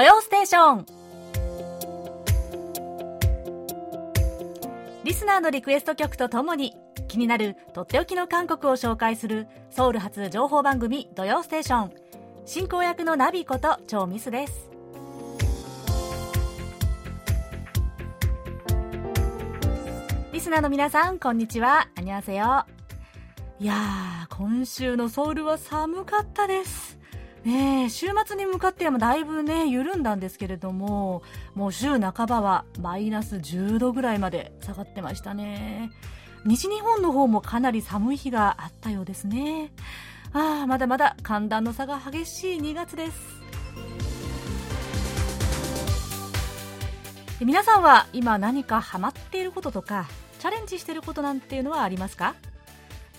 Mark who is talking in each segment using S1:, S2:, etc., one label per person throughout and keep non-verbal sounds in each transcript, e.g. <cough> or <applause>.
S1: 土曜ステーション。リスナーのリクエスト曲とともに気になるとっておきの韓国を紹介するソウル発情報番組「土曜ステーション」進行役のナビこと超ミスです。リスナーの皆さんこんにちは。アニャセヨいやー今週のソウルは寒かったです。ね週末に向かってはだいぶね緩んだんですけれどももう週半ばはマイナス10度ぐらいまで下がってましたね。西日本の方もかなり寒い日があったようですね。ああまだまだ寒暖の差が激しい2月です。皆さんは今何かハマっていることとかチャレンジしていることなんていうのはありますか？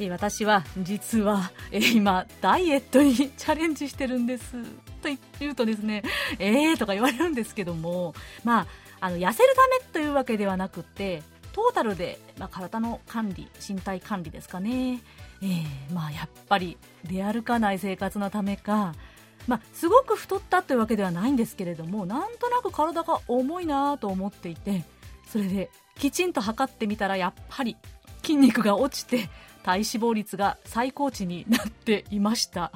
S1: 私は実は今ダイエットにチャレンジしてるんです。と言うとですねえーとか言われるんですけどもまああの痩せるためというわけではなくてトータルで、まあ、体の管理身体管理ですかね、えー、まあやっぱり出歩かない生活のためかまあ、すごく太ったというわけではないんですけれどもなんとなく体が重いなと思っていてそれできちんと測ってみたらやっぱり筋肉が落ちて体脂肪率が最高値になっていました。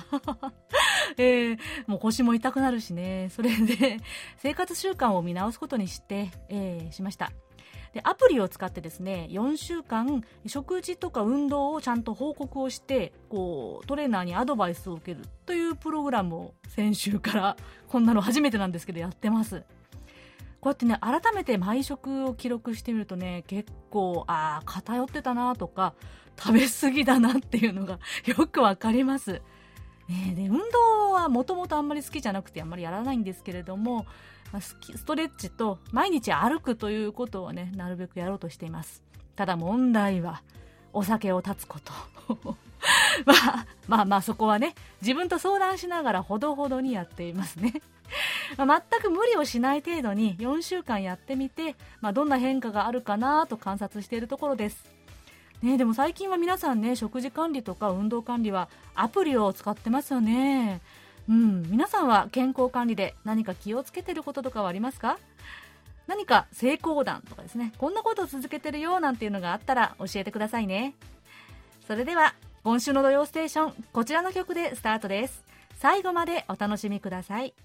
S1: <laughs> えー、もう腰も痛くなるしね。それで、生活習慣を見直すことにして、えー、しました。で、アプリを使ってですね、4週間、食事とか運動をちゃんと報告をして、こう、トレーナーにアドバイスを受けるというプログラムを先週から、<laughs> こんなの初めてなんですけど、やってます。こうやってね、改めて毎食を記録してみるとね、結構、ああ、偏ってたなとか、食べ過ぎだなっていうのがよくわかります。ね、で運動はもともとあんまり好きじゃなくてあんまりやらないんですけれども、まあ、ストレッチと毎日歩くということをねなるべくやろうとしています。ただ問題はお酒を断つこと。<laughs> まあまあまあそこはね自分と相談しながらほどほどにやっていますね。<laughs> まあ、全く無理をしない程度に4週間やってみて、まあ、どんな変化があるかなと観察しているところです。ね、でも最近は皆さんね食事管理とか運動管理はアプリを使ってますよね。うん。皆さんは健康管理で何か気をつけてることとかはありますか？何か成功談とかですね。こんなことを続けてるよなんていうのがあったら教えてくださいね。それでは今週の土曜ステーションこちらの曲でスタートです。最後までお楽しみください。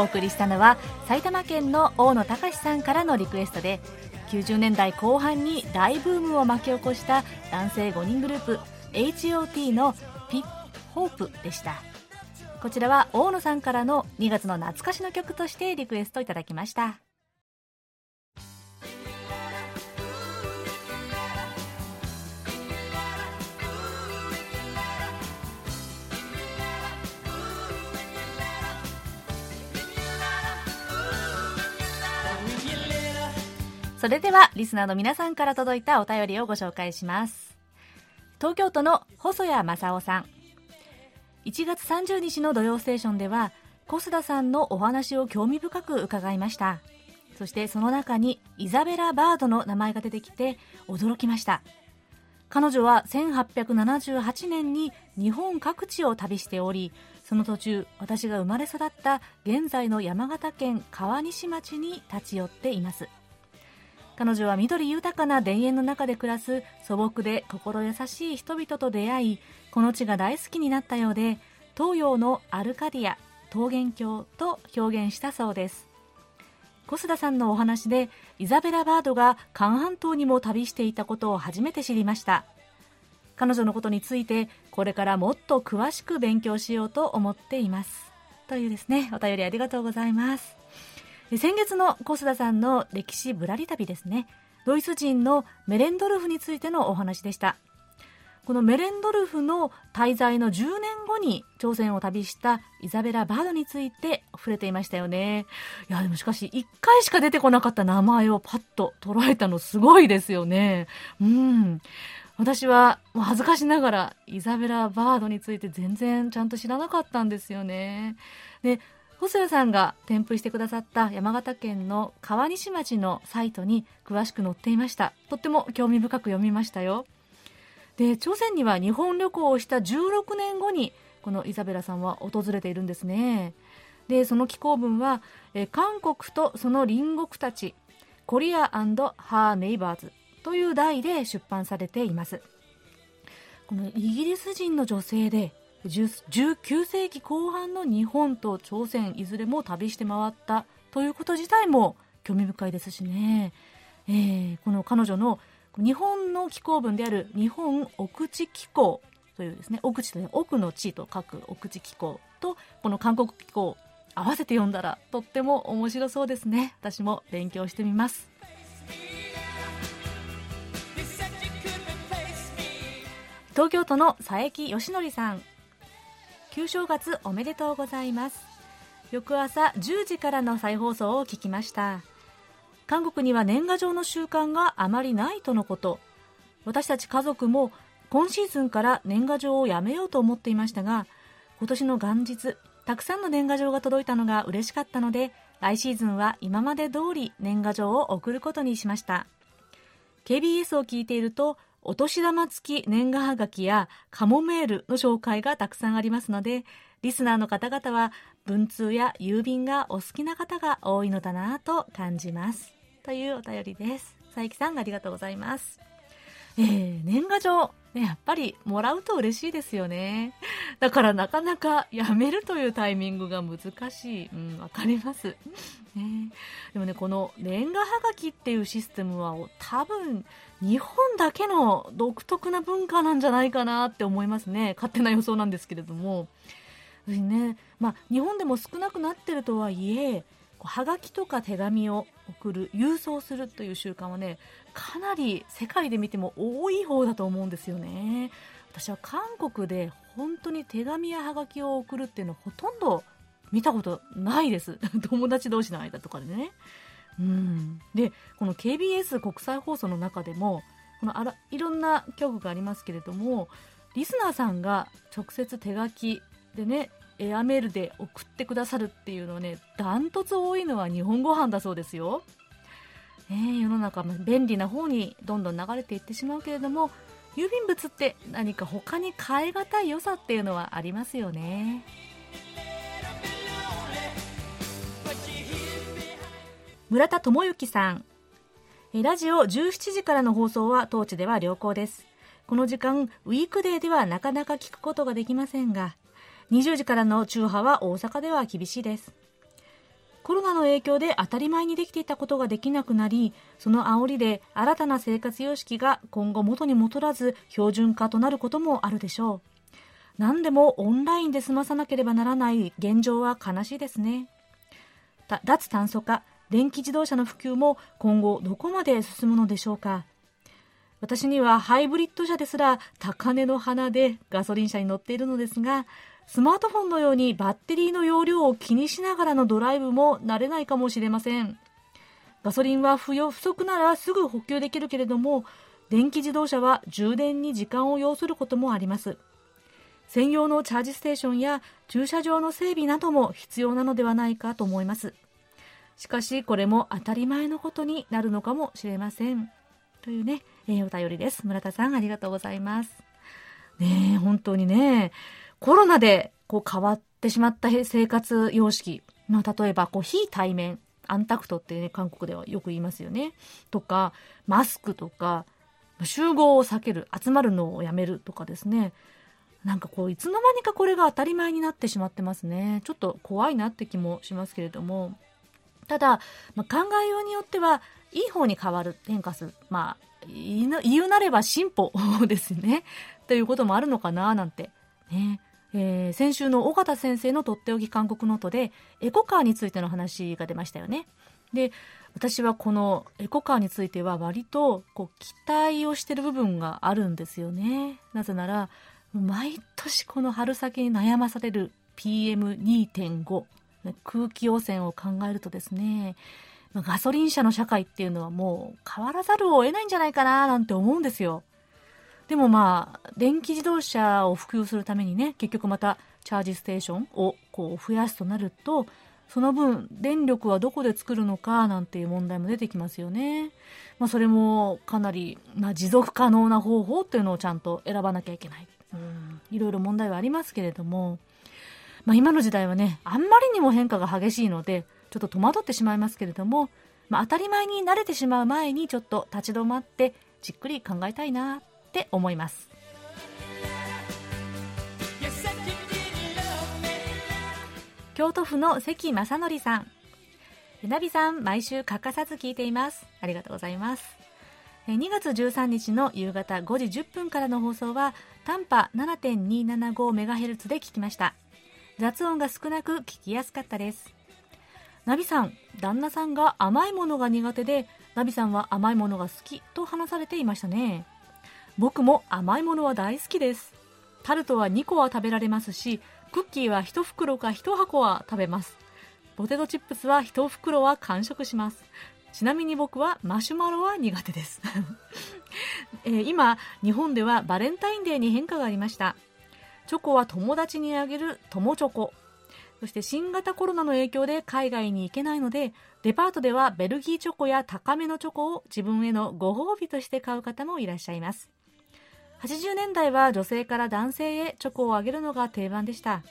S1: お送りしたのは埼玉県の大野隆さんからのリクエストで90年代後半に大ブームを巻き起こした男性5人グループ HOT のピッホープでした。こちらは大野さんからの2月の懐かしの曲としてリクエストいただきました。それではリスナーの皆さんから届いたお便りをご紹介します。東京都の細谷正夫さん。1月30日の土曜ステーションでは小須田さんのお話を興味深く伺いました。そしてその中にイザベラ・バードの名前が出てきて驚きました。彼女は1878年に日本各地を旅しておりその途中私が生まれ育った現在の山形県川西町に立ち寄っています。彼女は緑豊かな田園の中で暮らす素朴で心優しい人々と出会いこの地が大好きになったようで東洋のアルカディア桃源郷と表現したそうです。小須田さんのお話でイザベラ・バードが韓半島にも旅していたことを初めて知りました。彼女のことについてこれからもっと詳しく勉強しようと思っています。というですねお便りありがとうございます。先月の小須田さんの歴史ぶらり旅ですねドイツ人のメレンドルフについてのお話でしたこのメレンドルフの滞在の10年後に朝鮮を旅したイザベラ・バードについて触れていましたよね。いや、でもしかし1回しか出てこなかった名前をパッと捉えたのすごいですよね。うん。私はもう恥ずかしながらイザベラ・バードについて全然ちゃんと知らなかったんですよね。で、細谷さんが添付してくださった山形県の川西町のサイトに詳しく載っていました。とっても興味深く読みましたよ。で、朝鮮には日本旅行をした16年後にこのイザベラさんは訪れているんですね。で、その寄稿文は、え韓国とその隣国たち、コリアハーネイバーズという題で出版されています。このイギリス人の女性で19世紀後半の日本と朝鮮いずれも旅して回ったということ自体も興味深いですしね、えー、この彼女の日本の気候文である日本奥地気候というですね奥地という奥の地と書く奥地気候とこの韓国気候合わせて読んだらとっても面白そうですね。私も勉強してみます。東京都の佐伯義則さん。旧正月おめでとうございます。翌朝10時からの再放送を聞きました。韓国には年賀状の習慣があまりないとのこと。私たち家族も今シーズンから年賀状をやめようと思っていましたが今年の元日たくさんの年賀状が届いたのが嬉しかったので来シーズンは今まで通り年賀状を送ることにしました。KBS を聞いているとお年玉付き年賀はがきやカモメールの紹介がたくさんありますので、リスナーの方々は文通や郵便がお好きな方が多いのだなと感じます。というお便りです。佐伯さんありがとうございます。えー、年賀状、ね、やっぱりもらうと嬉しいですよね。だからなかなかやめるというタイミングが難しい。うん、わかります。ね、でもね、この年賀はがきっていうシステムは多分日本だけの独特な文化なんじゃないかなって思いますね。勝手な予想なんですけれども。ね、まあ、日本でも少なくなってるとはいえ、はがきとか手紙を送る、郵送するという習慣はね、かなり世界で見ても多い方だと思うんですよね。私は韓国で本当に手紙やはがきを送るっていうのほとんど見たことないです。<laughs> 友達同士の間とかでね。うん、でこの KBS 国際放送の中でもこのあらいろんな曲がありますけれどもリスナーさんが直接手書きでねエアメールで送ってくださるっていうのはねダントツ多いのは日本語版だそうですよ、えー、世の中も便利な方にどんどん流れていってしまうけれども郵便物って何か他に変え難い良さっていうのはありますよね。村田智之さん。ラジオ17時からの放送は当地では良好です。この時間ウィークデーではなかなか聞くことができませんが20時からの中波は大阪では厳しいです。コロナの影響で当たり前にできていたことができなくなりその煽りで新たな生活様式が今後元に戻らず標準化となることもあるでしょう。何でもオンラインで済まさなければならない現状は悲しいですね。脱炭素化電気自動車の普及も今後どこまで進むのでしょうか。私にはハイブリッド車ですら高値の花でガソリン車に乗っているのですがスマートフォンのようにバッテリーの容量を気にしながらのドライブも慣れないかもしれません。ガソリンは不要不足ならすぐ補給できるけれども電気自動車は充電に時間を要することもあります。専用のチャージステーションや駐車場の整備なども必要なのではないかと思います。しかしこれも当たり前のことになるのかもしれません。というね、えー、お便りです。村田さんありがとうございます。ね本当にね。コロナでこう変わってしまった生活様式、まあ、例えばこう非対面アンタクトってね韓国ではよく言いますよね。とかマスクとか集合を避ける集まるのをやめるとかですね。なんかこういつの間にかこれが当たり前になってしまってますね。ちょっと怖いなって気もしますけれども。ただ、まあ、考えようによってはいい方に変わる変化する。まあ言うなれば進歩ですね。ということもあるのかななんて。ね。えー、先週の尾形先生のとっておき韓国ノートでエコカーについての話が出ましたよねで、私はこのエコカーについては割とこう期待をしてる部分があるんですよね。なぜなら、毎年この春先に悩まされる PM2.5、空気汚染を考えるとですね、ガソリン車の社会っていうのはもう変わらざるを得ないんじゃないかななんて思うんですよ。でもまあ、電気自動車を普及するためにね、結局またチャージステーションをこう増やすとなると、その分、電力はどこで作るのかなんていう問題も出てきますよね。まあ、それもかなり、まあ、持続可能な方法っていうのをちゃんと選ばなきゃいけない。うん、いろいろ問題はありますけれども、まあ、今の時代はね、あんまりにも変化が激しいので、ちょっと戸惑ってしまいますけれども、まあ、当たり前に慣れてしまう前にちょっと立ち止まってじっくり考えたいなって思います。京都府の関正則さん。ナビさん毎週欠かさず聞いています。ありがとうございます。2月13日の夕方5時10分からの放送は短波 7.275MHz で聞きました。雑音が少なく聞きやすかったです。ナビさん、旦那さんが甘いものが苦手で、ナビさんは甘いものが好きと話されていましたね。僕も甘いものは大好きです。タルトは2個は食べられますし、クッキーは1袋か1箱は食べます。ポテトチップスは1袋は完食します。ちなみに僕はマシュマロは苦手です、<laughs> えー、今、日本ではバレンタインデーに変化がありました。チョコは友達にあげる友チョコ。そして新型コロナの影響で海外に行けないので、デパートではベルギーチョコや高めのチョコを自分へのご褒美として買う方もいらっしゃいます。80年代は女性から男性へチョコをあげるのが定番でした。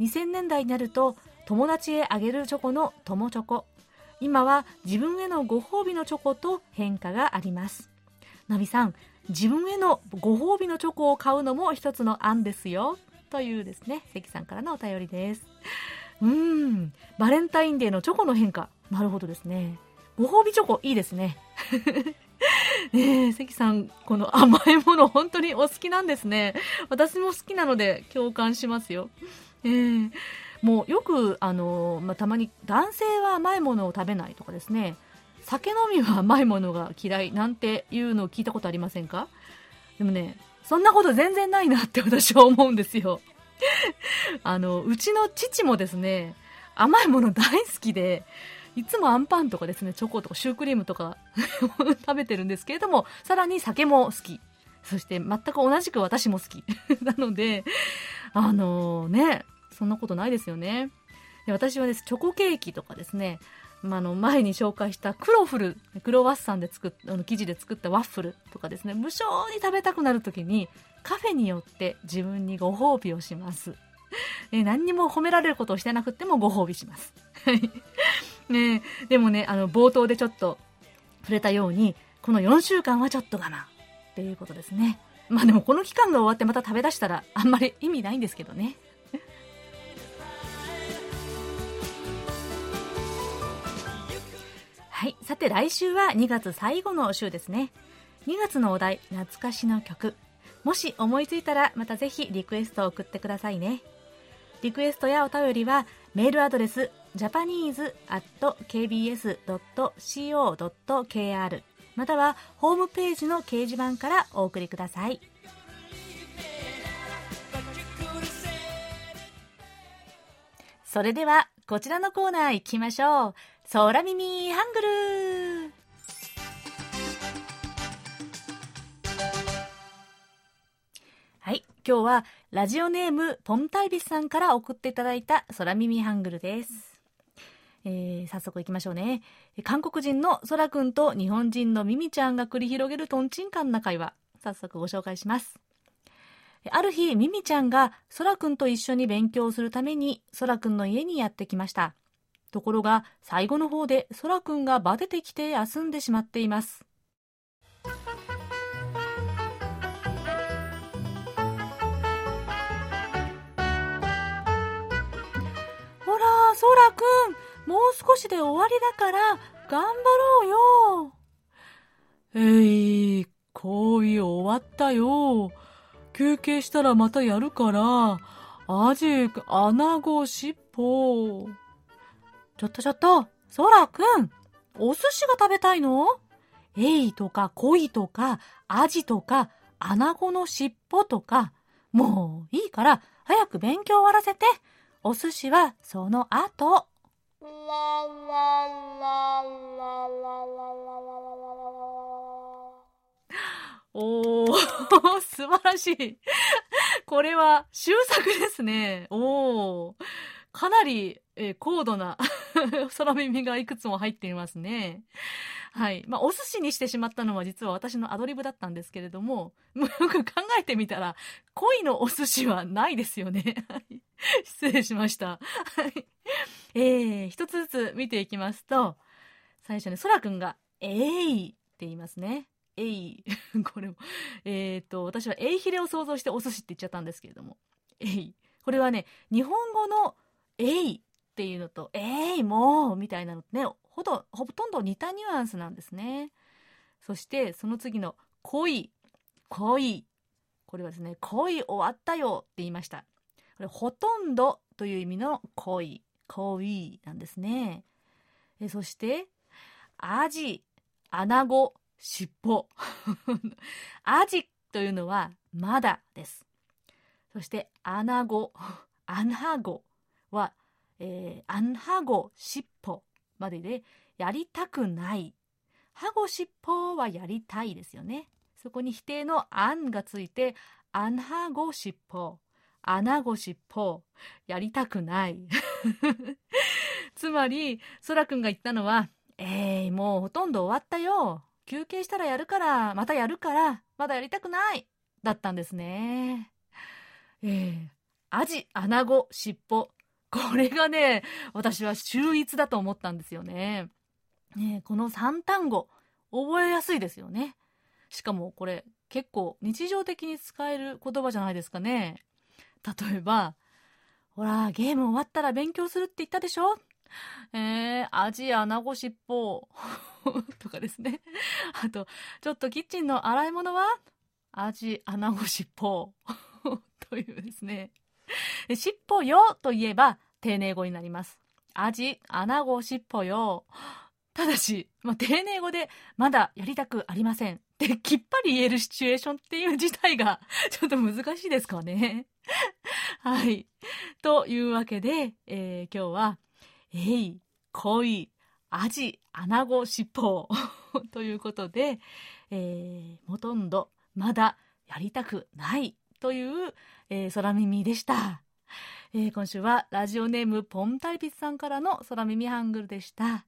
S1: 2000年代になると友達へあげるチョコの友チョコ。今は自分へのご褒美のチョコと変化があります。ナビさん、自分へのご褒美のチョコを買うのも一つの案ですよ。というですね、関さんからのお便りです。うん、バレンタインデーのチョコの変化。なるほどですね。ご褒美チョコ、いいですね。<laughs> ねえ、関さん、この甘いもの本当にお好きなんですね。私も好きなので共感しますよ。えー、もうよく、あの、まあ、たまに男性は甘いものを食べないとかですね、酒飲みは甘いものが嫌いなんていうのを聞いたことありませんか？でもね、そんなこと全然ないなって <laughs> 私は思うんですよ。あの、うちの父もですね、甘いもの大好きで、いつもアンパンとかですね、チョコとかシュークリームとか <laughs> 食べてるんですけれども、さらに酒も好き。そして全く同じく私も好き。<laughs> なので、あのー、ね、そんなことないですよね。で私はです、チョコケーキとかですね、まあ、の前に紹介したクロフルクロワッサンで作っあの生地で作ったワッフルとかですね無性に食べたくなる時にカフェによって自分にご褒美をしますえ何にも褒められることをしてなくてもご褒美しますねでもねあの冒頭でちょっと触れたようにこの4週間はちょっと我慢っていうことですねまあでもこの期間が終わってまた食べ出したらあんまり意味ないんですけどねはい。さて来週は2月最後の週ですね。2月のお題、懐かしの曲。もし思いついたらまたぜひリクエストを送ってくださいね。リクエストやお便りはメールアドレス japanese.kbs.co.kr またはホームページの掲示板からお送りください。それではこちらのコーナー行きましょう。空耳ハングル今日はラジオネームポンタイビスさんから送っていただいた空耳ハングルです。えー、早速行きましょうね。韓国人の空くんと日本人のミミちゃんが繰り広げるトンチンカンな会話。早速ご紹介します。ある日、ミミちゃんが空くんと一緒に勉強するために空くんの家にやってきました。ところが最後の方で空くんがバテてきて休んでしまっています。ほら、くん、もう少しで終わりだから頑張ろうよ。
S2: えい、恋終わったよ。休憩したらまたやるから、アジ、アナゴ、尻尾。
S1: ちょっとちょっと、そらくん、お寿司が食べたいの？エイとか鯉とかアジとかアナゴの尻尾とか、もういいから早く勉強終わらせて。お寿司はその後。<laughs> おー、素晴らしい。これは終作ですね。おー。かなり、えー、高度な <laughs> 空耳がいくつも入っていますね。はい。まあ、お寿司にしてしまったのは実は私のアドリブだったんですけれども、<laughs> よく考えてみたら、恋のお寿司はないですよね。失礼しました。はい。えー、一つずつ見ていきますと、最初にそらくんが、えいって言いますね。えい。<laughs> これも、えっ、ー、と、私はえいひれを想像してお寿司って言っちゃったんですけれども、えい。これはね、日本語のえいっていうのと、えいもうみたいなのね、ほとほとんど似たニュアンスなんですね。そしてその次の恋、恋。これはですね、恋終わったよって言いました。これほとんどという意味の恋、恋なんですね。えそして、アジ、アナゴ、尻尾。<laughs> アジというのはまだです。そして、アナゴ、アナゴは、えー、アンハゴ尻尾までで、やりたくない。ハゴ尻尾はやりたいですよね。そこに否定のアンがついて、アンハゴ尻尾、アナゴ尻尾、やりたくない。<laughs> つまり、ソラくんが言ったのは、えー、もうほとんど終わったよ。休憩したらやるから、またやるから、まだやりたくない。だったんですね。えー、アジ、アナゴ、尻尾、<laughs> これがね、私は秀逸だと思ったんですよね。ねこの3単語、覚えやすいですよね。しかもこれ結構日常的に使える言葉じゃないですかね。例えば、ほら、ゲーム終わったら勉強するって言ったでしょ？えー、アジ、アナゴ、尻尾 <laughs> とかですね。あと、ちょっとキッチンの洗い物は？アジ、アナゴ、尻尾 <laughs> というですね。<laughs> 尻尾よと言えば丁寧語になります。アジ、アナゴ、尻尾よ。ただし、まあ、丁寧語でまだやりたくありません。ってきっぱり言えるシチュエーションっていう事態が <laughs> ちょっと難しいですかね。<laughs> はい。というわけで、えー、今日は、えい、恋、アジ、アナゴ、尻尾ということで、えー、ほとんどまだやりたくないという、えー、空耳でした。えー、今週はラジオネームポンタイビスさんからの空耳ハングルでした。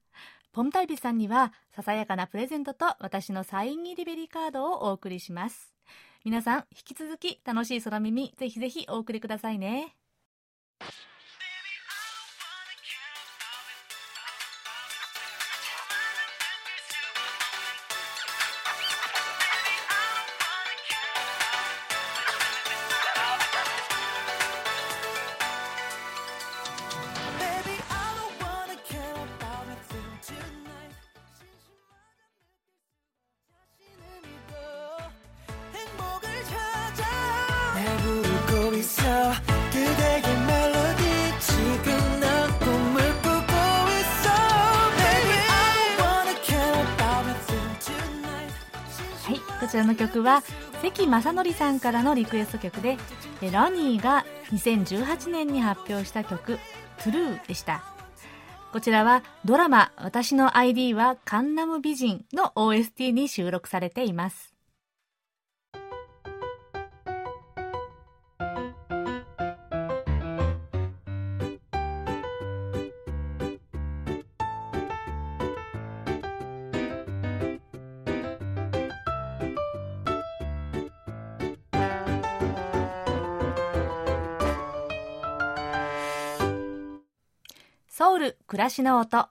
S1: ポンタイビスさんにはささやかなプレゼントと私のサイン入りベリーカードをお送りします。皆さん引き続き楽しい空耳ぜひぜひお送りくださいね。曲は関正則さんからのリクエスト曲でラニーが2018年に発表した曲「TRUE でした。こちらはドラマ「私の ID はカンナム美人」の OST に収録されています。ソウル暮らしの音。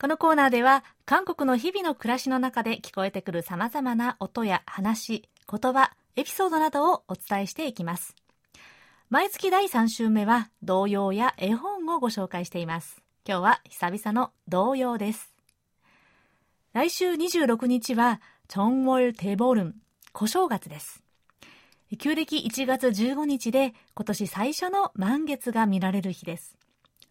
S1: このコーナーでは韓国の日々の暮らしの中で聞こえてくる様々な音や話、言葉、エピソードなどをお伝えしていきます。毎月第3週目は童謡や絵本をご紹介しています。今日は久々の童謡です。来週26日はチョンウォルテボルン、小正月です。旧暦1月15日で今年最初の満月が見られる日です。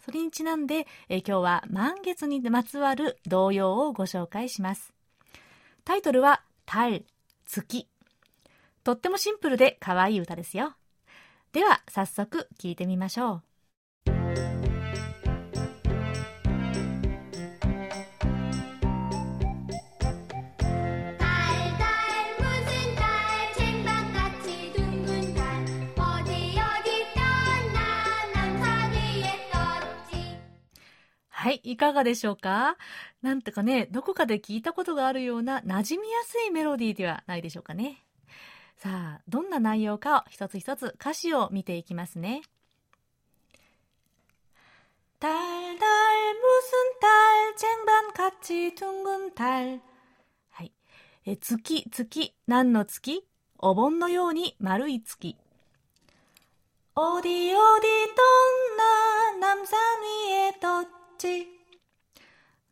S1: それにちなんで、え今日は満月にまつわる童謡をご紹介します。タイトルは、 달、 月。とってもシンプルで可愛い歌ですよ。では、早速聴いてみましょう。はい、いかがでしょうかなんとかね、どこかで聞いたことがあるような馴染みやすいメロディーではないでしょうかね。さあ、どんな内容かを一つ一つ歌詞を見ていきますね。달달무슨달쟁반같이둥근 달。 はい。え、月、月、何の月お盆のように丸い月。어디어디떴나남산위에떴 ち。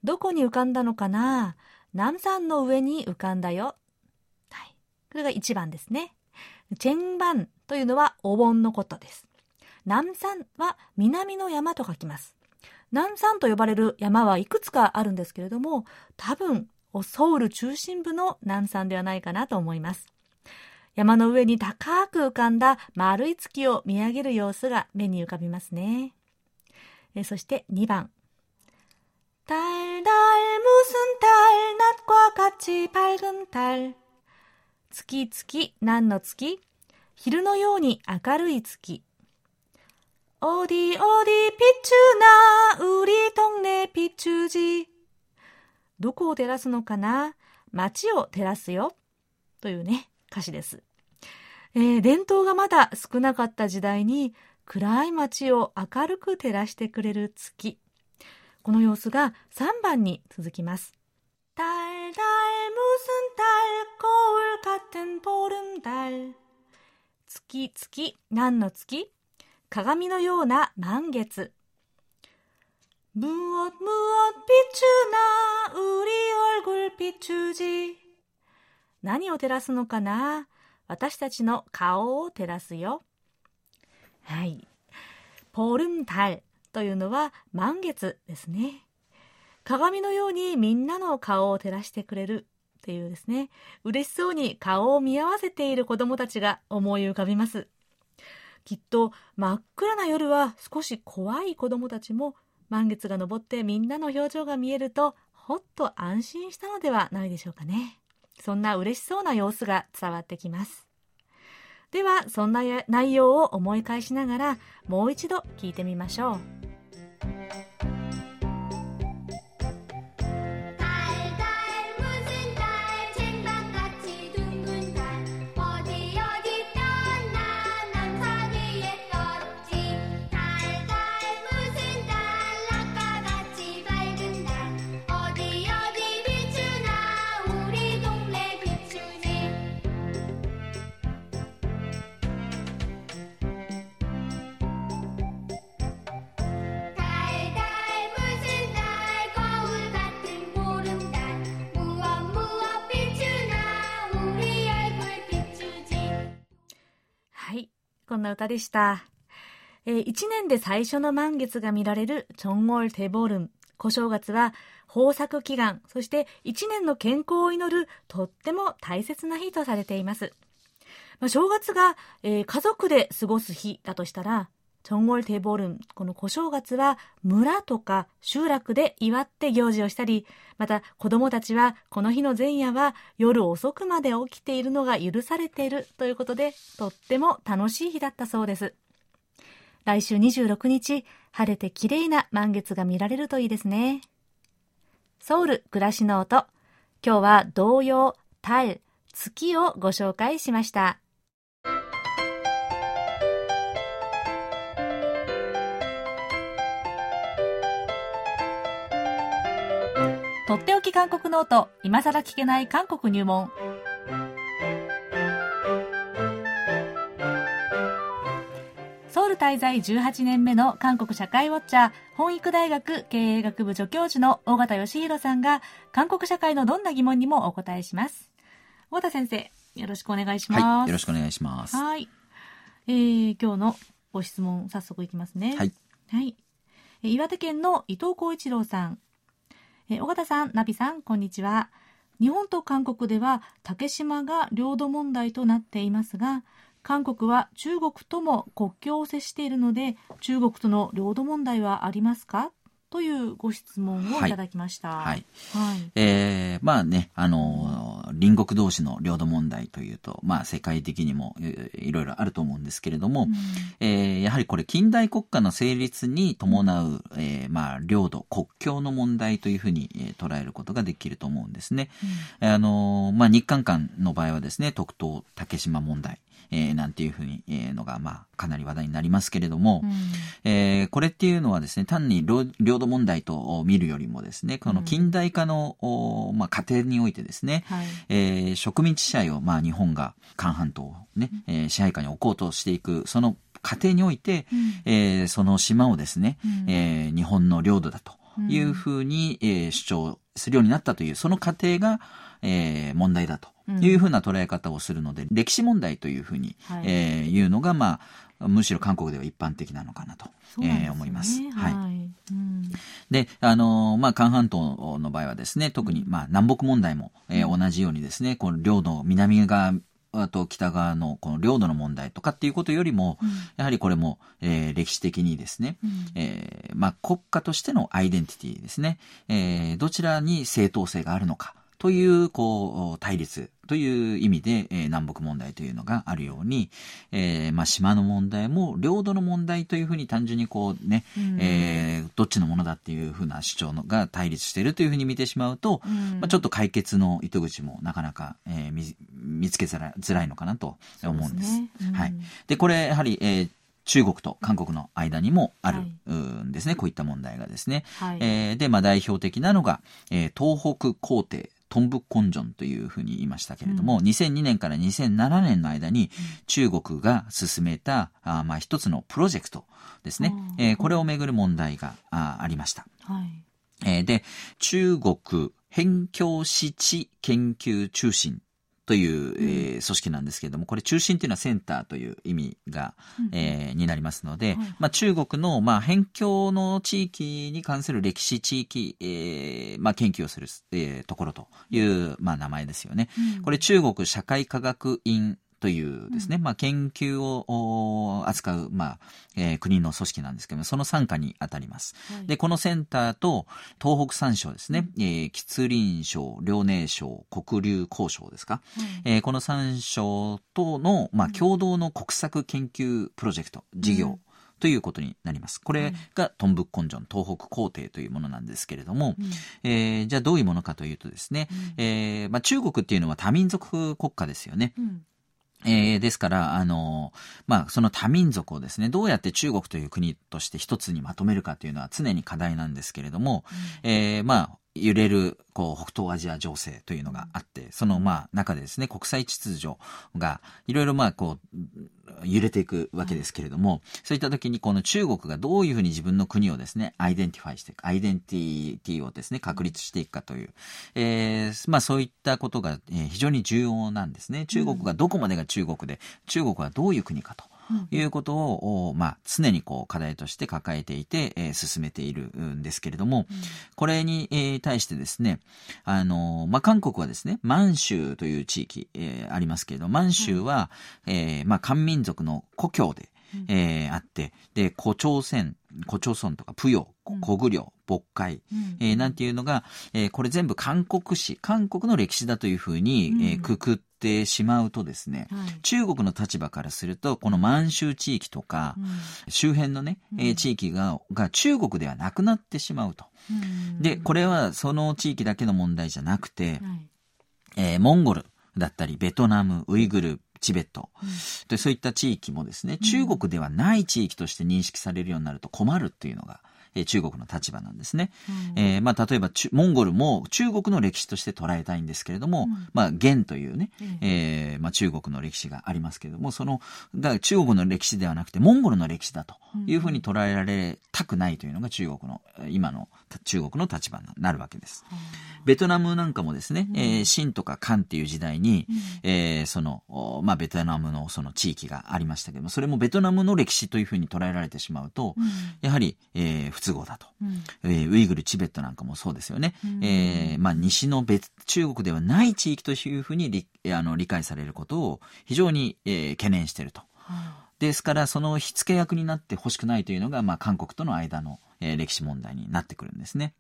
S1: どこに浮かんだのかな？南山の上に浮かんだよ。はい。これが1番ですね。チェンバンというのはお盆のことです。南山は南の山と書きます。南山と呼ばれる山はいくつかあるんですけれども、多分ソウル中心部の南山ではないかなと思います。山の上に高く浮かんだ丸い月を見上げる様子が目に浮かびますね。えそして2番。 달달 무슨 달 낮과 같이 밝은 달月月何の月昼のように明るい月어디어디비추나우리동네비추지どこを照らすのかな街を照らすよというね歌詞です、えー、伝統がまだ少なかった時代に暗い街を明るく照らしてくれる月 この様子が3番に続きます。달달무슨달거울같은보름달月月何の月鏡のような満月무엇무엇비추나우리얼굴비추지何を照らすのかな私たちの顔を照らすよ。はい。ポルンタル というのは満月ですね。鏡のようにみんなの顔を照らしてくれるっていうですね、嬉しそうに顔を見合わせている子供たちが思い浮かびます。きっと真っ暗な夜は少し怖い子供たちも満月が昇ってみんなの表情が見えるとほっと安心したのではないでしょうかね。そんな嬉しそうな様子が伝わってきます。では、そんな内容を思い返しながらもう一度聞いてみましょう。こんな歌でした。えー、1年で最初の満月が見られるチョンゴルテボルン。小正月は豊作祈願、そして1年の健康を祈るとっても大切な日とされています。まあ、正月が、えー、家族で過ごす日だとしたら、チョンゴルテボル、この小正月は村とか集落で祝って行事をしたり、また子供たちはこの日の前夜は夜遅くまで起きているのが許されているということで、とっても楽しい日だったそうです。来週26日、晴れて綺麗な満月が見られるといいですね。ソウル暮らしの音。今日は童謡、달、月をご紹介しました。とっておき韓国ノート。今さら聞けない韓国入門。ソウル滞在18年目の韓国社会ウォッチャー本育大学経営学部助教授の尾形義弘さんが韓国社会のどんな疑問にもお答えします。尾形先生よろしくお願いします、
S3: はい、よろしくお願いします。
S1: はい、えー、今日のご質問早速いきますね。
S3: はい、
S1: はい。岩手県の伊藤浩一郎さん。え尾形さん、ナビさん、こんにちは。日本と韓国では竹島が領土問題となっていますが、韓国は中国とも国境を接しているので、中国との領土問題はありますか？というご質問をいただきました。はい。はい、
S3: はい、えー、まあね、あの、隣国同士の領土問題というと、まあ世界的にもいろいろあると思うんですけれども、うん、えー、やはりこれ近代国家の成立に伴う、えー、まあ領土、国境の問題というふうに、えー、捉えることができると思うんですね。うん、あの、まあ日韓間の場合はですね、特等竹島問題。えー、なんていうふうに、えー、のが、まあ、かなり話題になりますけれども、うん、えー、これっていうのはですね、単に領土問題と見るよりもですね、この近代化の、うん、まあ、過程においてですね、はい、えー、植民地支配を、まあ、日本が韓半島をね、うん、えー、支配下に置こうとしていく、その過程において、うん、えー、その島をですね、うん、えー、日本の領土だというふうに、えー、主張するようになったという、その過程が、えー、問題だというふうな捉え方をするので、うん、歴史問題というふうに、はい、えー、いうのが、まあ、むしろ韓国では一般的なのかなと、ね、えー、思います。はい。はい。うん、で、あのー、まあ、韓半島の場合はですね、特に、まあ、南北問題も、えー、同じようにですね、この領土、南側あと北側のこの領土の問題とかっていうことよりも、うん、やはりこれも、えー、歴史的にですね、うん、えー、まあ、国家としてのアイデンティティですね、えー、どちらに正当性があるのか、という、こう、対立という意味で、えー、南北問題というのがあるように、えー、まあ、島の問題も領土の問題というふうに単純にこうね、うん、えー、どっちのものだっていうふうな主張のが対立しているというふうに見てしまうと、うん、まあ、ちょっと解決の糸口もなかなか、えー、見見つけづらいのかなと思うんです。ですね。うん、はい。で、これ、やはり、えー中国と韓国の間にもあるんですね、はい、こういった問題がですね。はい、えー、で、まあ代表的なのが、えー、東北皇帝トンブコンジョンというふうに言いましたけれども、うん、2002年から2007年の間に中国が進めた、あまあ一つのプロジェクトですね。えー、これをめぐる問題があありました。はい、えー、で、中国辺境湿地研究中心という、えー、組織なんですけれども、これ中心というのはセンターという意味が、うん、えー、になりますので、はい、まあ、中国の、まあ、辺境の地域に関する歴史地域、えー、まあ、研究をする、えー、ところという、まあ、名前ですよね。うん、これ中国社会科学院というですね、うん、まあ、研究を扱う、まあ、えー、国の組織なんですけども、その傘下に当たります。はい、で、このセンターと東北三省ですね、うん、えー、吉林省、遼寧省、黒竜江省ですか、うん、えー、この三省との、まあ、共同の国策研究プロジェクト、事業、ということになります。これがトンブッコンジョン東北皇帝というものなんですけれども、うん、えー、じゃあどういうものかというとですね、うん、えー、まあ、中国っていうのは多民族国家ですよね。うんえー、ですから、あの、まあ、その多民族をですね、どうやって中国という国として一つにまとめるかというのは常に課題なんですけれども、うん、えー、まあ、揺れる、こう、北東アジア情勢というのがあって、その、まあ、中でですね、国際秩序が、いろいろ、まあ、こう、揺れていくわけですけれども、そういった時にこの中国がどういうふうに自分の国をですね、 identify していく、アイデンティティをですね、確立していくかという、えー、まあそういったことが非常に重要なんですね。中国がどこまでが中国で、中国はどういう国かと。いうことを、まあ、常にこう課題として抱えていて、えー、進めているんですけれども、これに、えー、対してですね、あのまあ、韓国はですね、満州という地域、えー、ありますけれど、満州は、えー、まあ、漢民族の故郷で、えー、あって、で、古朝鮮、古朝村とか、プヨ、古具領、渤海、うん、えー、なんていうのが、えー、これ全部韓国史、韓国の歴史だというふうに、えー、くくってしまうとですね、はい、中国の立場からすると、この満州地域とか、うん、周辺のね、えー、地域が、が中国ではなくなってしまうと。で、これはその地域だけの問題じゃなくて、はい、えー、モンゴルだったり、ベトナム、ウイグル、チベット、うん、でそういった地域もですね、中国ではない地域として認識されるようになると困るっていうのが、えー、中国の立場なんですね。うん、えー、まあ、例えばモンゴルも中国の歴史として捉えたいんですけれども、うん、まあ、元というね、えー、まあ、中国の歴史がありますけれども、その、が中国の歴史ではなくて、モンゴルの歴史だというふうに捉えられたくないというのが中国の、今の中国の立場になるわけです。ベトナムなんかもですね、えー、清とか漢っていう時代に、えー、その、まあ、ベトナムのその地域がありましたけども、それもベトナムの歴史というふうに捉えられてしまうと、やはり、えー、不都合だと。うん、えー、ウイグル、チベットなんかもそうですよね。うん、えー、まあ、西の別、中国ではない地域というふうに理あの理解されることを非常に、えー、懸念していると。ですから、その火付け役になってほしくないというのが、まあ、韓国との間の、えー、歴史問題になってくるんですね。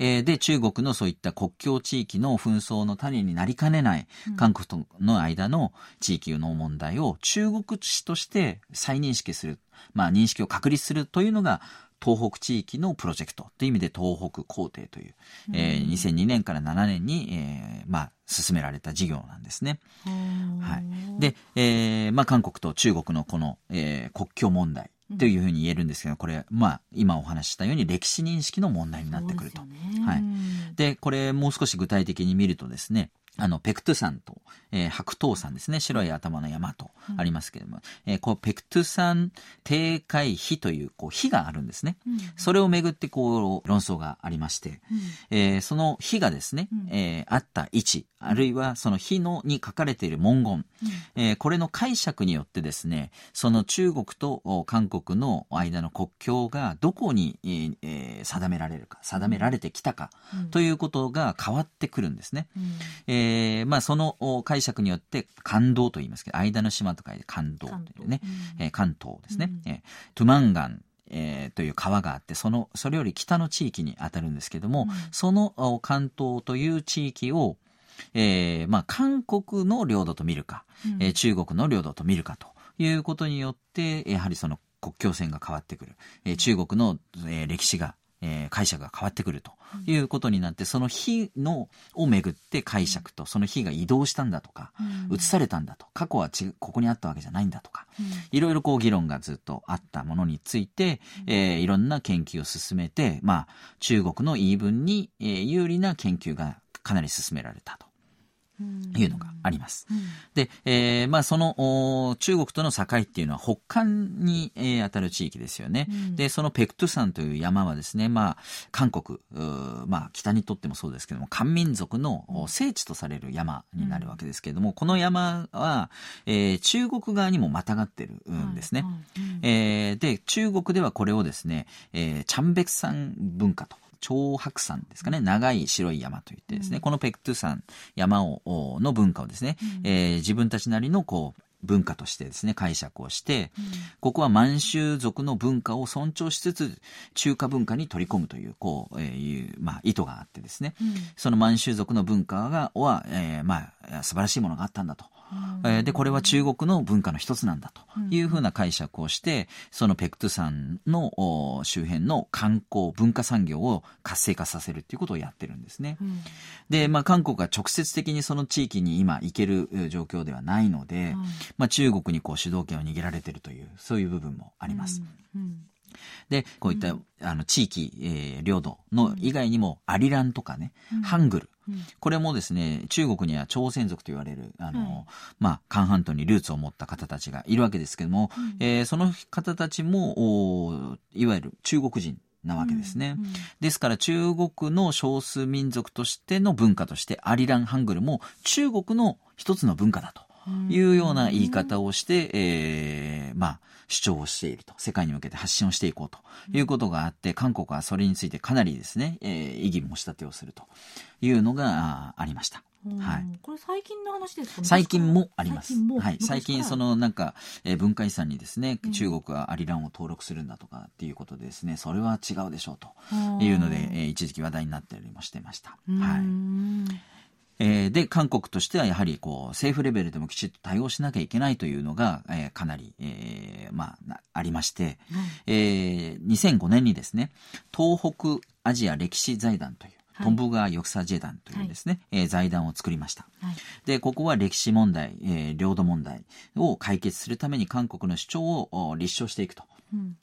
S3: えー、で、中国のそういった国境地域の紛争の種になりかねない韓国との間の地域の問題を中国史として再認識する、まあ、認識を確立するというのが、東北地域のプロジェクトという意味で東北工程という、うん、えー、2002年から7年に、えー、まあ、進められた事業なんですね。はい。で、えー、まあ、韓国と中国のこの、えー、国境問題というふうに言えるんですけど、これ、まあ、今お話ししたように歴史認識の問題になってくると。はい。で、これもう少し具体的に見るとですね、あの、ペクトゥ山と、えー、白頭山ですね。白い頭の山とありますけれども、うん、えー、こう、ペクトゥ山定海碑という、こう、碑があるんですね。うん、それをめぐって、こう、論争がありまして、うん、えー、その碑がですね、うん、えー、あった位置、あるいはその碑のに書かれている文言、うん、えー、これの解釈によってですね、その中国と韓国の間の国境がどこに、えー、定められるか、定められてきたか、ということが変わってくるんですね。えーえー、まあ、その解釈によって感動と言いますけど、間の島と書いて感動というね、うん、えー、関東ですね。うん、えー、トゥマンガンえー、という川があって、その、それより北の地域に当たるんですけども、うん、その関東という地域を、えー、まあ、韓国の領土と見るか、うん、えー、中国の領土と見るかということによって、やはりその国境線が変わってくる。えー、中国の、えー、歴史がえー、解釈が変わってくるということになって、その日のをめぐって解釈と、その日が移動したんだとか、移されたんだと、過去はちここにあったわけじゃないんだとか、いろいろこう議論がずっとあったものについて、えー、いろんな研究を進めて、まあ、中国の言い分に、えー、有利な研究がかなり進められたと。いうのがあります。で、えー、まあその中国との境っていうのは北韓に、えー、当たる地域ですよね。で、そのペクトゥ山という山はですね、まあ韓国、まあ北にとってもそうですけども、漢民族の聖地とされる山になるわけですけれども、この山は、えー、中国側にもまたがってるんですね。えー、で、中国ではこれをですね、えー、チャンベク山文化と。長白山ですかね、長い白い山といってですね、うん、このペクトゥ山山をの文化をですね、うん、えー、自分たちなりのこう文化としてですね、解釈をして、うん、ここは満州族の文化を尊重しつつ、中華文化に取り込むという、こう、えー、いう、まあ、意図があってですね、うん、その満州族の文化が、は、えー、まあ、素晴らしいものがあったんだと。えー、で、これは中国の文化の一つなんだというふうな解釈をして、そのペクトゥ山の周辺の観光、文化産業を活性化させるっていうことをやってるんですね。で、まあ、韓国が直接的にその地域に今行ける状況ではないので、まあ、中国にこう主導権を握られているという、そういう部分もあります。うん。うんで、こういった、うん、あの、地域、えー、領土の以外にも、アリランとかね、うん、ハングル、うん、これもですね、中国には朝鮮族と言われる、あの、まあ、韓半島にルーツを持った方たちがいるわけですけども、うん、えー、その方たちも、いわゆる中国人なわけですね。うん。うん、ですから中国の少数民族としての文化としてアリランハングルも中国の一つの文化だと。いうような言い方をして、えー、まあ、主張をしていると。世界に向けて発信をしていこうということがあって、韓国はそれについてかなりですね、えー、異議申し立てをするというのがありました。
S1: はい。これ最近の話ですか、
S3: ね、最近もあります。はい。最近そのなんか、えー、文化遺産にですね、中国はアリランを登録するんだとかっていうことでですね、それは違うでしょうというので、えー、一時期話題になったりもしてました。はい。えー、で、韓国としてはやはりこう、政府レベルでもきちっと対応しなきゃいけないというのが、えー、かなり、えー、まあ、ありまして、うん、えー、2005年にですね、東北アジア歴史財団という、トンブガー翼佐ジ団というですね、はい、えー、財団を作りました。はい、で、ここは歴史問題、えー、領土問題を解決するために韓国の主張を立証していくと。うん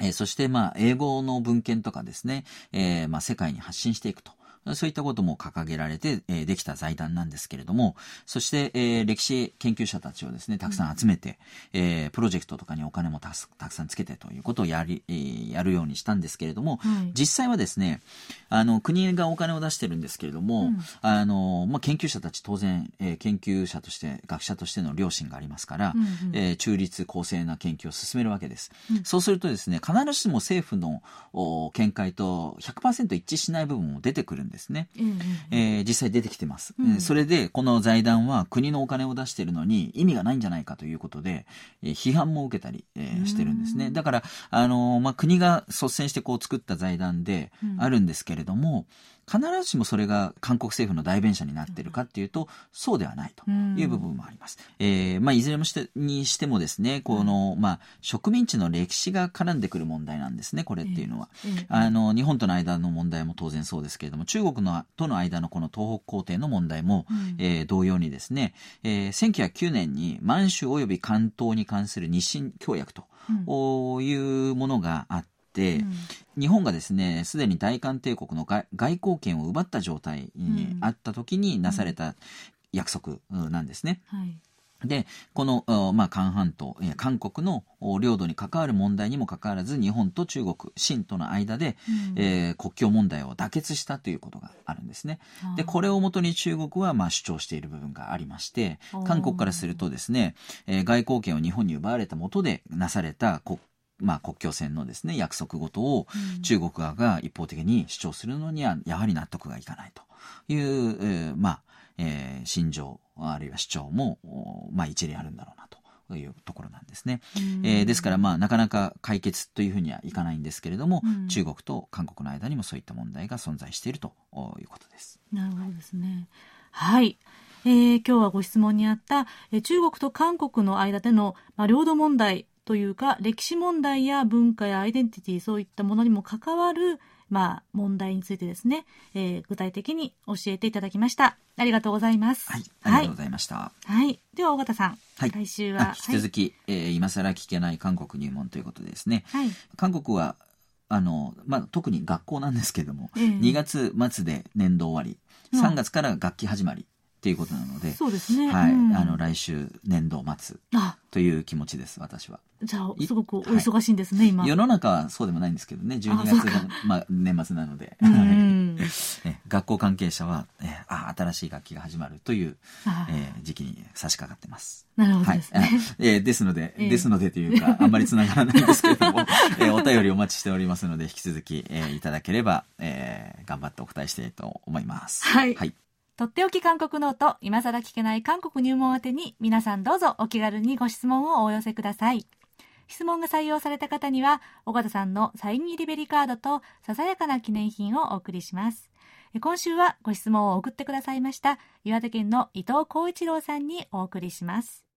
S3: えー、そして、まあ、英語の文献とかですね、えー、まあ、世界に発信していくと。そういったことも掲げられて、えー、できた財団なんですけれども、そして、えー、歴史研究者たちをですね、たくさん集めて、うん、えー、プロジェクトとかにお金もたくさんつけてということをやり、えー、やるようにしたんですけれども、はい、実際はですね、あの、国がお金を出してるんですけれども、うん、あの、まあ、研究者たち当然、えー、研究者として、学者としての良心がありますから、うんうん、えー、中立公正な研究を進めるわけです。うん、そうするとですね、必ずしも政府の見解と100%一致しない部分も出てくるんですね。うんうん、えー、実際出てきてます、うん、それで、この財団は国のお金を出しているのに意味がないんじゃないかということで、えー、批判も受けたり、えー、してるんですね。だから、あのー、まあ、国が率先してこう作った財団であるんですけれども、必ずしもそれが韓国政府の代弁者になっているかっていうと、そうではないという部分もあります。えー、まあ、いずれもしてにしてもですね、この、まあ、植民地の歴史が絡んでくる問題なんですね、これっていうのは。あの、日本との間の問題も当然そうですけれども、中国のとの間のこの東北皇帝の問題も、えー、同様にですね、えー、1909年に満州及び関東に関する日清協約と、いうものがあって、うん、日本がですねすでに大韓帝国の外交権を奪った状態にあった時になされた約束なんですね。はい、で、この、まあ、韓半島、韓国の領土に関わる問題にもかかわらず、日本と中国、清との間で、うん、えー、国境問題を妥結したということがあるんですね。で、これをもとに中国は、まあ、主張している部分がありまして、韓国からするとですね、えー、外交権を日本に奪われたもとでなされた国まあ、国境線のですね約束事を中国側が一方的に主張するのにはやはり納得がいかないという、えー、まあ、えー、心情あるいは主張も、まあ、一理あるんだろうなと。いうところなんですね。えー、ですから、まあ、なかなか解決というふうにはいかないんですけれども、中国と韓国の間にもそういった問題が存在しているということです。
S1: なるほどですね。はい。えー、今日はご質問にあった、え中国と韓国の間での、まあ、領土問題というか歴史問題や文化やアイデンティティそういったものにも関わるまあ、問題についてですね、えー、具体的に教えていただきました。ありがとうございます。
S3: はい、ありがとうございました。
S1: はい。はい、では、尾形さん。はい、来週は。
S3: 引き続き、はい、えー、今更聞けない韓国入門ということでですね。はい。韓国は、あの、まあ、特に学校なんですけれども、えー、2月末で年度終わり、3月から学期始まり。っていうことなので、
S1: そうですね。
S3: はい、うん、あの来週年度末という気持ちです。私は。
S1: じゃあすごくお忙しいんですね、はい、今。
S3: 世の中はそうでもないんですけどね。12月がまあ年末なので、<laughs> 学校関係者は、えあ新しい学期が始まるという、えー、時期に差し掛かってます。
S1: なるほどですね。はい、<laughs> え
S3: ー、ですので、えー、ですのでというかあんまりつながらないんですけれども、<laughs> えー、お便りお待ちしておりますので引き続き、えー、いただければ、えー、頑張ってお答えしたいと思います。
S1: はい。はいとっておき韓国ノート、今更聞けない韓国入門宛てに皆さんどうぞお気軽にご質問をお寄せください。質問が採用された方には、尾形さんのサイン入りベリカードとささやかな記念品をお送りします。今週はご質問を送ってくださいました岩手県の伊藤浩一郎さんにお送りします。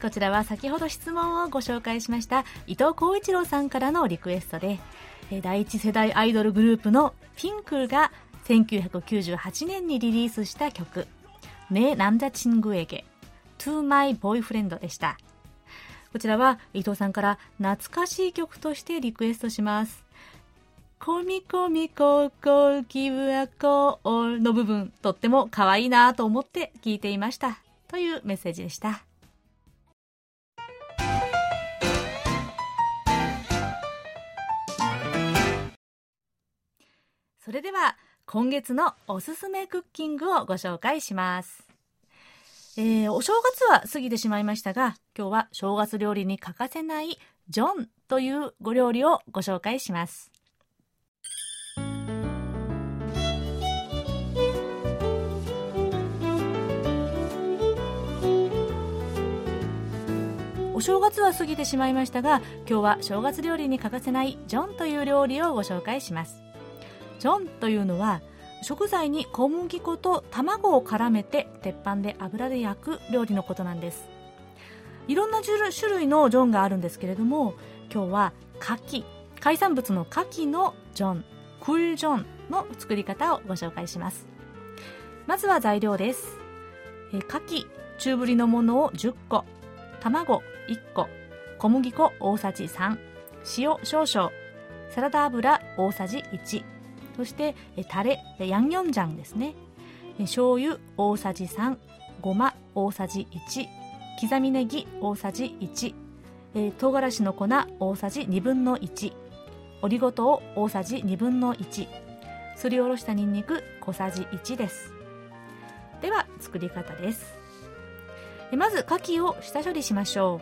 S1: こちらは先ほど質問をご紹介しました伊藤浩一郎さんからのリクエストで第一世代アイドルグループのピンクが1998年にリリースした曲「ね남자친구에게 To My Boyfriend」でしたこちらは伊藤さんから懐かしい曲としてリクエストしますコミコミココギブアコーの部分とっても可愛いなと思って聞いていましたというメッセージでした。 それでは今月のおすすめクッキングをご紹介します。えー、お正月は過ぎてしまいましたが、今日は正月料理に欠かせないジョンというご料理をご紹介します。お正月は過ぎてしまいましたが、今日は正月料理に欠かせないジョンという料理をご紹介します。ジョンというのは食材に小麦粉と卵を絡めて鉄板で油で焼く料理のことなんです。いろんな種類のジョンがあるんですけれども今日は牡蠣海産物の牡蠣のジョンクルジョンの作り方をご紹介します。まずは材料です。え牡蠣中ぶりのものを10個卵1個小麦粉大さじ3塩少々サラダ油大さじ1そしてタレヤンニョンジャンですね。醤油大さじ3ごま大さじ1刻みネギ大さじ1唐辛子の粉大さじ2分の1オリゴ糖大さじ2分の1すりおろしたにんにく小さじ1です。では作り方です。まず牡蠣を下処理しましょ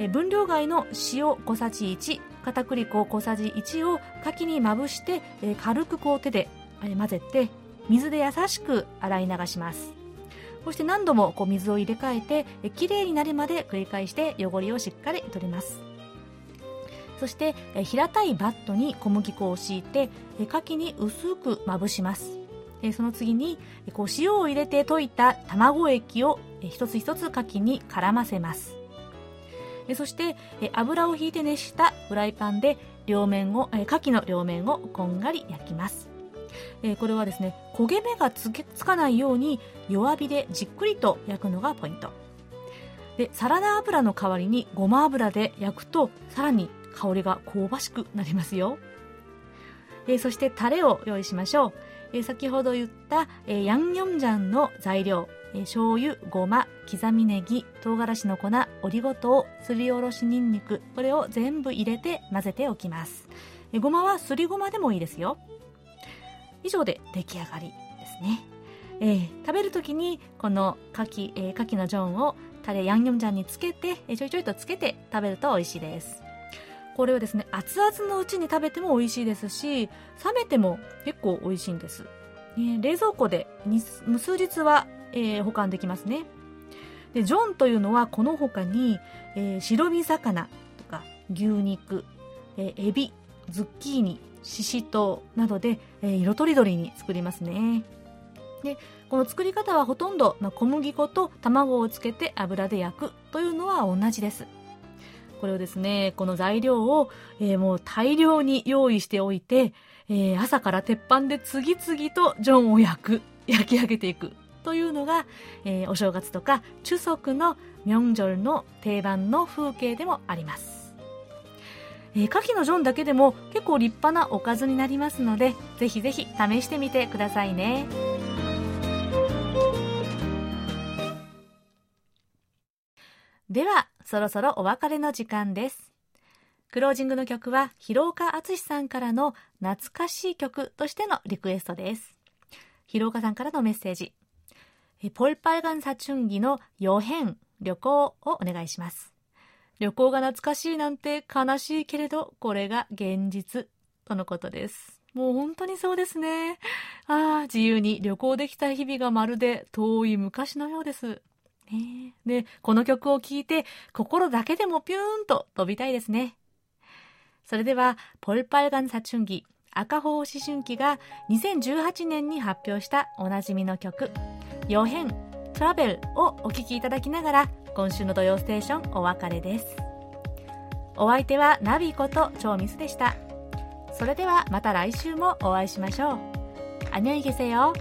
S1: う。分量外の塩小さじ1片栗粉小さじ1を牡蠣にまぶして、え軽くこう手で、え混ぜて水で優しく洗い流します。そして何度もこう水を入れ替えて、えきれいになるまで繰り返して汚れをしっかり取ります。そして、え平たいバットに小麦粉を敷いて、え牡蠣に薄くまぶします。えその次にこう塩を入れて溶いた卵液を一つ一つ牡蠣に絡ませます。そして油を引いて熱したフライパンで両面を牡蠣の両面をこんがり焼きます。これはですね焦げ目がつかないように弱火でじっくりと焼くのがポイント。でサラダ油の代わりにごま油で焼くとさらに香りが香ばしくなりますよ。そしてタレを用意しましょう。先ほど言ったヤンニョンジャンの材料。え醤油、ごま、刻みネギ、唐辛子の粉、オリゴ糖、すりおろしにんにく、これを全部入れて混ぜておきます。えごまはすりごまでもいいですよ。以上で出来上がりですね。えー、食べるときにこの牡蠣、えー、牡蠣のジョンをタレヤンニョンジャンにつけて、えー、ちょいちょいとつけて食べると美味しいです。これはですね、熱々のうちに食べても美味しいですし、冷めても結構美味しいんです。えー、冷蔵庫で数日はえー、保管できますね。で、ジョンというのはこの他に、えー、白身魚とか牛肉、えー、エビ、ズッキーニ、シシトウなどで、えー、色とりどりに作りますね。で、この作り方はほとんど、まあ、小麦粉と卵をつけて油で焼くというのは同じです。これをですね、この材料を、えー、もう大量に用意しておいて、えー、朝から鉄板で次々とジョンを焼く、焼き上げていくというのが、えー、お正月とか中足の明星の定番の風景でもあります。えー、牡蠣のジョンだけでも結構立派なおかずになりますので、ぜひぜひ試してみてくださいね。では、そろそろお別れの時間です。クロージングの曲は、広岡敦さんからの懐かしい曲としてのリクエストです。広岡さんからのメッセージ。볼빨간사춘기노여행旅行をお願いします。旅行が懐かしいなんて悲しいけれど、これが現実とのことです。もう本当にそうですね。ああ、自由に旅行できた日々がまるで遠い昔のようです。ね、で、この曲を聴いて心だけでもピューンと飛びたいですね。それでは、ポルパルガンサチュンギ赤穂思春期が2018年に発表したおなじみの曲、 4編トラベルをお聞きいただきながら今週の土曜ステーションお別れです。お相手はナビこと超ミスでした。それではまた来週もお会いしましょう。あ안녕히계세 요。